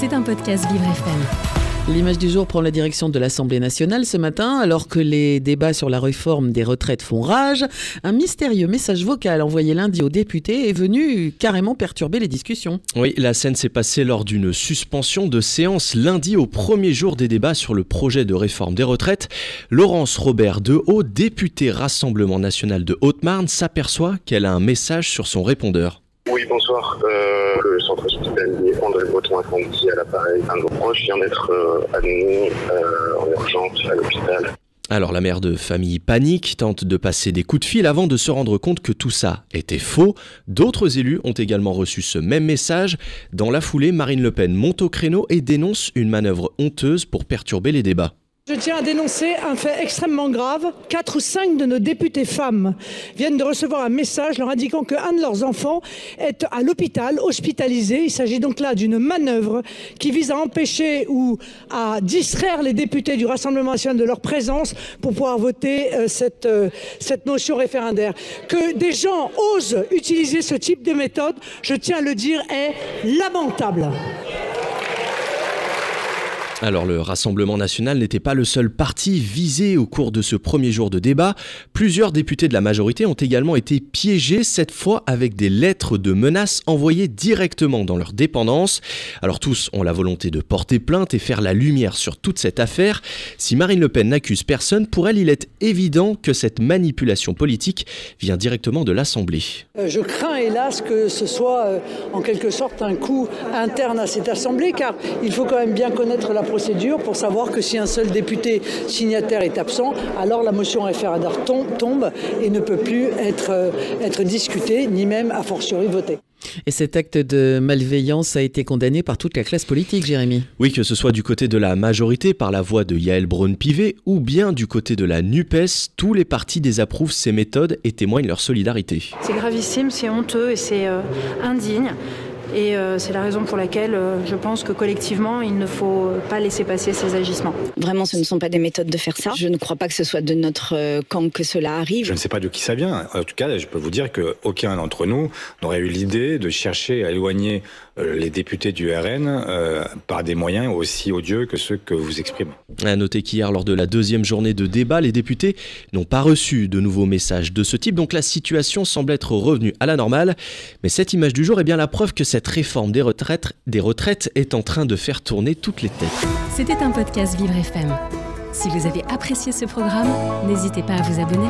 C'est un podcast Vivre FM. L'image du jour prend la direction de l'Assemblée nationale ce matin, alors que les débats sur la réforme des retraites font rage. Un mystérieux message vocal envoyé lundi aux députés est venu carrément perturber les discussions. Oui, la scène s'est passée lors d'une suspension de séance lundi au premier jour des débats sur le projet de réforme des retraites. Laurence Robert Dehaut, députée Rassemblement national de Haute-Marne, s'aperçoit qu'elle a un message sur son répondeur. Oui, bonsoir. Euh, le centre hospitalier André Breton incendie à l'appareil. Un de vos proches vient d'être euh, admis euh, en urgence à l'hôpital. Alors la mère de famille panique, tente de passer des coups de fil avant de se rendre compte que tout ça était faux. D'autres élus ont également reçu ce même message. Dans la foulée, Marine Le Pen monte au créneau et dénonce une manœuvre honteuse pour perturber les débats. Je tiens à dénoncer un fait extrêmement grave. Quatre ou cinq de nos députés femmes viennent de recevoir un message leur indiquant qu'un de leurs enfants est à l'hôpital, hospitalisé. Il s'agit donc là d'une manœuvre qui vise à empêcher ou à distraire les députés du Rassemblement national de leur présence pour pouvoir voter euh, cette, euh, cette motion référendaire. Que des gens osent utiliser ce type de méthode, je tiens à le dire, est lamentable. Alors le Rassemblement national n'était pas le seul parti visé au cours de ce premier jour de débat. Plusieurs députés de la majorité ont également été piégés, cette fois avec des lettres de menaces envoyées directement dans leur dépendance. Alors tous ont la volonté de porter plainte et faire la lumière sur toute cette affaire. Si Marine Le Pen n'accuse personne, pour elle il est évident que cette manipulation politique vient directement de l'Assemblée. Euh, je crains hélas que ce soit euh, en quelque sorte un coup interne à cette Assemblée car il faut quand même bien connaître la procédure pour savoir que si un seul député signataire est absent, alors la motion référendaire tombe, et ne peut plus être, euh, être discutée, ni même a fortiori votée. Et cet acte de malveillance a été condamné par toute la classe politique, Jérémy. Oui, que ce soit du côté de la majorité par la voix de Yael Braun-Pivet ou bien du côté de la NUPES, tous les partis désapprouvent ces méthodes et témoignent leur solidarité. C'est gravissime, c'est honteux et c'est euh, indigne. Et euh, c'est la raison pour laquelle euh, je pense que collectivement, il ne faut pas laisser passer ces agissements. Vraiment, ce ne sont pas des méthodes de faire ça. Je ne crois pas que ce soit de notre euh, camp que cela arrive. Je ne sais pas de qui ça vient. En tout cas, je peux vous dire qu'aucun d'entre nous n'aurait eu l'idée de chercher à éloigner les députés du RN par des moyens aussi odieux que ceux que vous exprimez. À noter qu'hier, lors de la deuxième journée de débat, les députés n'ont pas reçu de nouveaux messages de ce type, donc la situation semble être revenue à la normale. Mais cette image du jour est bien la preuve que cette réforme des retraites, est en train de faire tourner toutes les têtes. C'était un podcast Vivre FM. Si vous avez apprécié ce programme, n'hésitez pas à vous abonner.